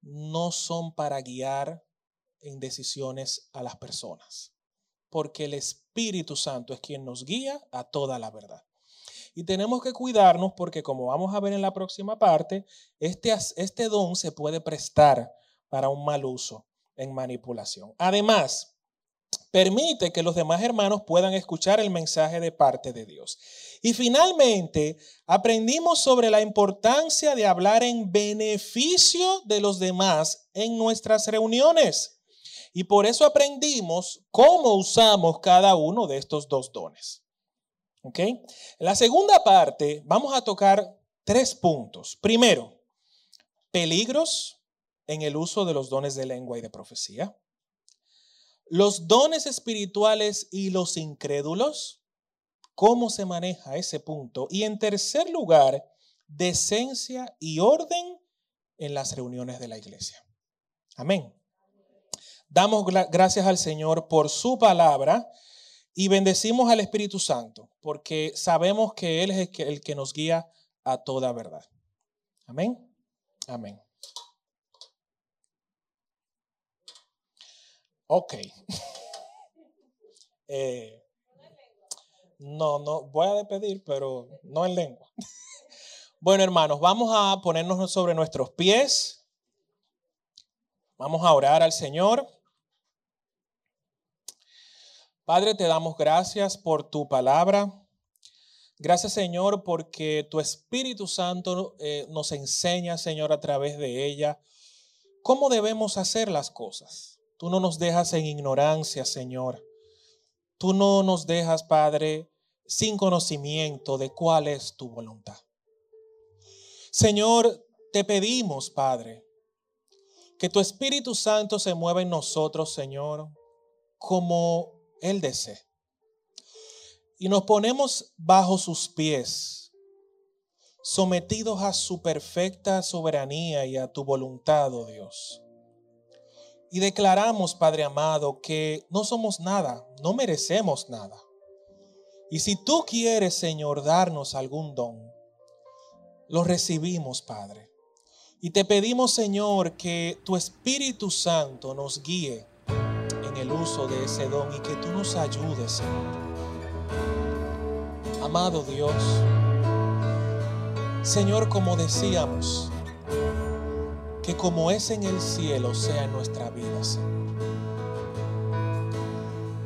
no son para guiar en decisiones a las personas, porque el Espíritu Santo es quien nos guía a toda la verdad. Y tenemos que cuidarnos porque como vamos a ver en la próxima parte, este, este don se puede prestar para un mal uso en manipulación. Además, permite que los demás hermanos puedan escuchar el mensaje de parte de Dios. Y finalmente, aprendimos sobre la importancia de hablar en beneficio de los demás en nuestras reuniones. Y por eso aprendimos cómo usamos cada uno de estos dos dones. ¿Ok? En la segunda parte vamos a tocar tres puntos. Primero, peligros en el uso de los dones de lengua y de profecía los dones espirituales y los incrédulos, cómo se maneja ese punto. Y en tercer lugar, decencia y orden en las reuniones de la iglesia. Amén. Damos gracias al Señor por su palabra y bendecimos al Espíritu Santo, porque sabemos que Él es el que, nos guía a toda verdad. Amén. Amén. Ok. [LAUGHS] Eh, no, no, voy a despedir, pero no en lengua. [LAUGHS] Bueno, hermanos, vamos a ponernos sobre nuestros pies. Vamos a orar al Señor. Padre, te damos gracias por tu palabra. Gracias, Señor, porque tu Espíritu Santo eh, nos enseña, Señor, a través de ella, cómo debemos hacer las cosas. Tú no nos dejas en ignorancia, Señor. Tú no nos dejas, Padre, sin conocimiento de cuál es tu voluntad. Señor, te pedimos, Padre, que tu Espíritu Santo se mueva en nosotros, Señor, como Él desee. Y nos ponemos bajo sus pies, sometidos a su perfecta soberanía y a tu voluntad, oh Dios. Y declaramos, Padre amado, que no somos nada, no merecemos nada. Y si tú quieres, Señor, darnos algún don, lo recibimos, Padre. Y te pedimos, Señor, que tu Espíritu Santo nos guíe en el uso de ese don y que tú nos ayudes, Señor. Amado Dios, Señor, como decíamos, que como es en el cielo sea en nuestra vida, Señor.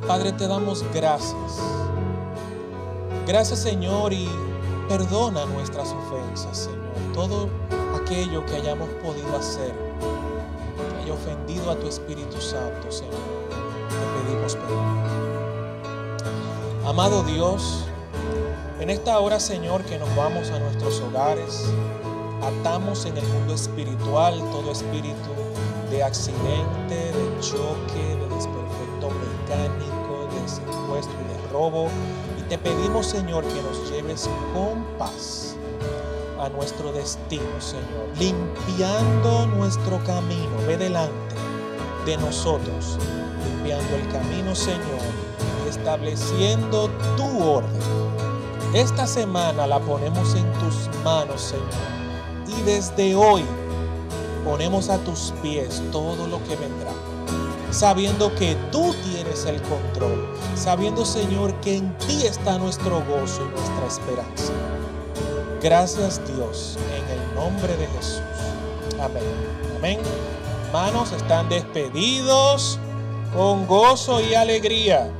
Padre, te damos gracias. Gracias, Señor, y Perdona nuestras ofensas, Señor. Todo aquello que hayamos podido hacer, que ofendido a tu Espíritu Santo, Señor. Te pedimos perdón. Amado Dios, en esta hora, Señor, que nos vamos a nuestros hogares, atamos en el mundo espiritual todo espíritu de accidente, de choque, de desperfecto mecánico, de secuestro y de robo te pedimos, Señor, que nos lleves con paz a nuestro destino, Señor, limpiando nuestro camino. Ve delante de nosotros, limpiando el camino, Señor, y estableciendo tu orden. Esta semana la ponemos en tus manos, Señor, desde hoy ponemos a tus pies todo lo que vendrá sabiendo que tú tienes el control, sabiendo Señor que en ti está nuestro gozo y nuestra esperanza. Gracias Dios, en el nombre de Jesús. Amén. Amén. Hermanos, están despedidos con gozo y alegría.